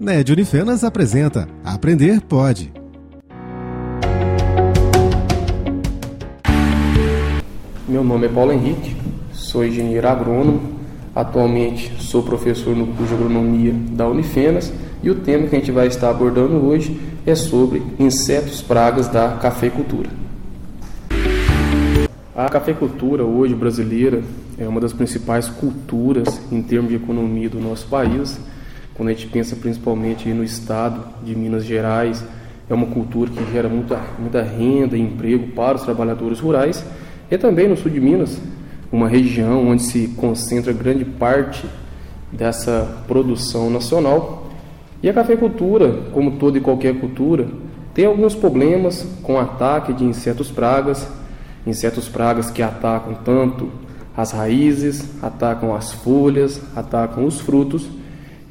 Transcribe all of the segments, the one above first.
NED Unifenas apresenta Aprender Pode. Meu nome é Paulo Henrique, sou engenheiro agrônomo, atualmente sou professor no curso de agronomia da Unifenas e o tema que a gente vai estar abordando hoje é sobre insetos pragas da cafeicultura. A cafeicultura hoje brasileira é uma das principais culturas em termos de economia do nosso país quando a gente pensa principalmente no estado de Minas Gerais, é uma cultura que gera muita, muita renda e emprego para os trabalhadores rurais, e também no sul de Minas, uma região onde se concentra grande parte dessa produção nacional. E a cafeicultura, como toda e qualquer cultura, tem alguns problemas com o ataque de insetos pragas, insetos pragas que atacam tanto as raízes, atacam as folhas, atacam os frutos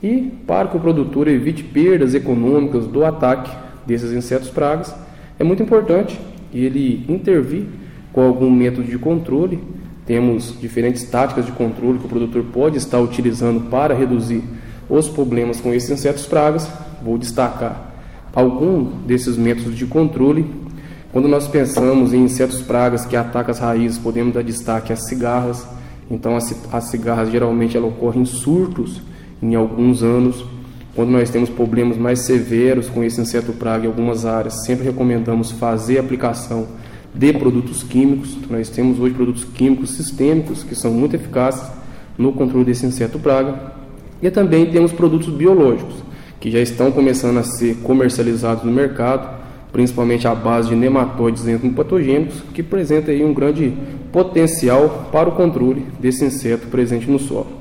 e para que o produtor evite perdas econômicas do ataque desses insetos pragas, é muito importante ele intervir com algum método de controle. Temos diferentes táticas de controle que o produtor pode estar utilizando para reduzir os problemas com esses insetos pragas. Vou destacar algum desses métodos de controle. Quando nós pensamos em insetos pragas que atacam as raízes, podemos dar destaque às cigarras. Então, as cigarras geralmente ocorrem em surtos em alguns anos. Quando nós temos problemas mais severos com esse inseto praga em algumas áreas, sempre recomendamos fazer aplicação de produtos químicos. Nós temos hoje produtos químicos sistêmicos que são muito eficazes no controle desse inseto praga. E também temos produtos biológicos que já estão começando a ser comercializados no mercado, principalmente à base de nematóides patogênicos, que apresentam aí um grande potencial para o controle desse inseto presente no solo.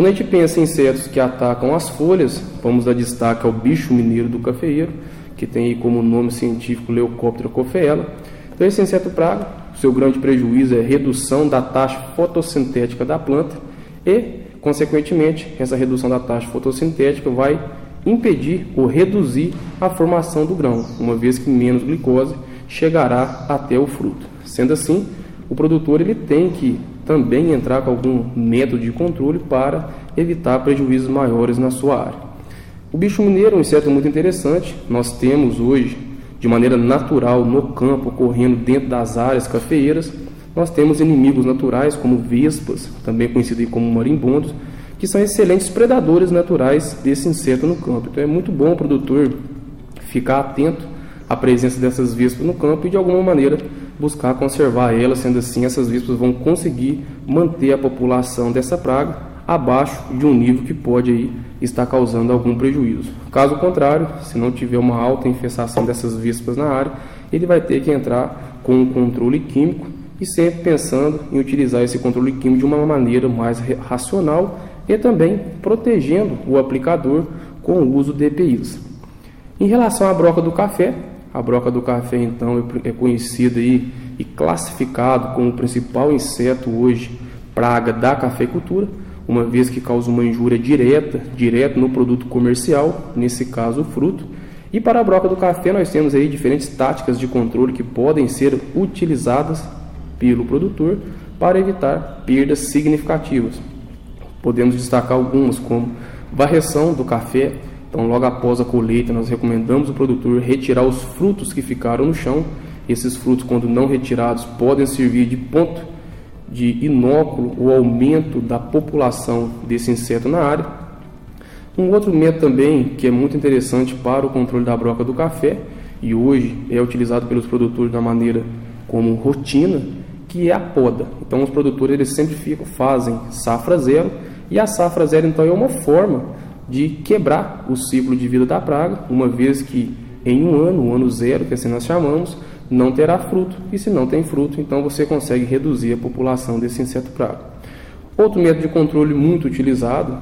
Quando a gente pensa em insetos que atacam as folhas, vamos dar destaque ao bicho mineiro do cafeeiro, que tem como nome científico Leucóptera cofeela. Então, esse inseto praga, seu grande prejuízo é redução da taxa fotossintética da planta e, consequentemente, essa redução da taxa fotossintética vai impedir ou reduzir a formação do grão, uma vez que menos glicose chegará até o fruto. Sendo assim, o produtor ele tem que também entrar com algum método de controle para evitar prejuízos maiores na sua área. O bicho mineiro é um inseto muito interessante. Nós temos hoje, de maneira natural, no campo, ocorrendo dentro das áreas cafeeiras, nós temos inimigos naturais como vespas, também conhecidos como marimbondos, que são excelentes predadores naturais desse inseto no campo. Então é muito bom o produtor ficar atento à presença dessas vespas no campo e de alguma maneira buscar conservar ela, sendo assim essas vespas vão conseguir manter a população dessa praga abaixo de um nível que pode aí estar causando algum prejuízo. Caso contrário, se não tiver uma alta infestação dessas vespas na área, ele vai ter que entrar com um controle químico e sempre pensando em utilizar esse controle químico de uma maneira mais racional e também protegendo o aplicador com o uso de EPIs. Em relação à broca do café, a broca do café, então, é conhecida aí e classificado como o principal inseto hoje praga da cafeicultura, uma vez que causa uma injúria direta, direto no produto comercial, nesse caso o fruto. E para a broca do café nós temos aí diferentes táticas de controle que podem ser utilizadas pelo produtor para evitar perdas significativas. Podemos destacar algumas como varreção do café, então, logo após a colheita, nós recomendamos o produtor retirar os frutos que ficaram no chão. Esses frutos, quando não retirados, podem servir de ponto de inóculo ou aumento da população desse inseto na área. Um outro método também que é muito interessante para o controle da broca do café e hoje é utilizado pelos produtores da maneira como rotina, que é a poda. Então os produtores eles sempre ficam, fazem safra zero e a safra zero então é uma forma de quebrar o ciclo de vida da praga, uma vez que em um ano, o ano zero, que assim nós chamamos, não terá fruto, e se não tem fruto, então você consegue reduzir a população desse inseto praga. Outro método de controle muito utilizado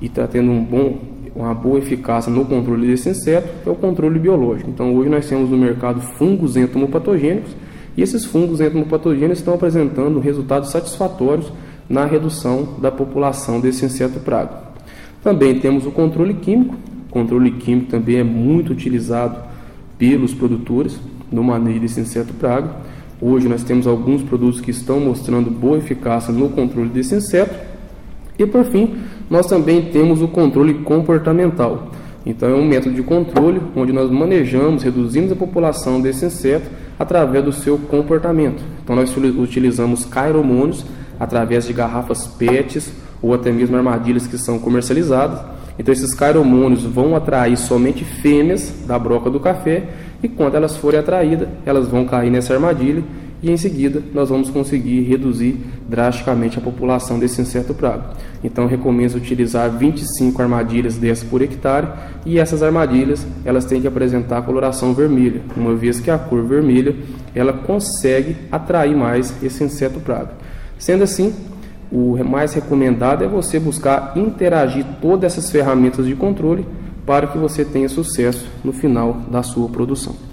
e está tendo um bom, uma boa eficácia no controle desse inseto é o controle biológico. Então hoje nós temos no mercado fungos entomopatogênicos e esses fungos entomopatogênicos estão apresentando resultados satisfatórios na redução da população desse inseto praga. Também temos o controle químico. O controle químico também é muito utilizado pelos produtores no manejo desse inseto praga. Hoje nós temos alguns produtos que estão mostrando boa eficácia no controle desse inseto. E por fim, nós também temos o controle comportamental. Então é um método de controle onde nós manejamos, reduzimos a população desse inseto através do seu comportamento. Então nós utilizamos cairomônios através de garrafas PETs ou até mesmo armadilhas que são comercializadas. Então esses cairomônios vão atrair somente fêmeas da broca do café e quando elas forem atraídas, elas vão cair nessa armadilha e em seguida nós vamos conseguir reduzir drasticamente a população desse inseto praga. Então recomendo utilizar 25 armadilhas dessas por hectare e essas armadilhas elas têm que apresentar coloração vermelha, uma vez que a cor vermelha ela consegue atrair mais esse inseto praga. Sendo assim, o mais recomendado é você buscar interagir todas essas ferramentas de controle para que você tenha sucesso no final da sua produção.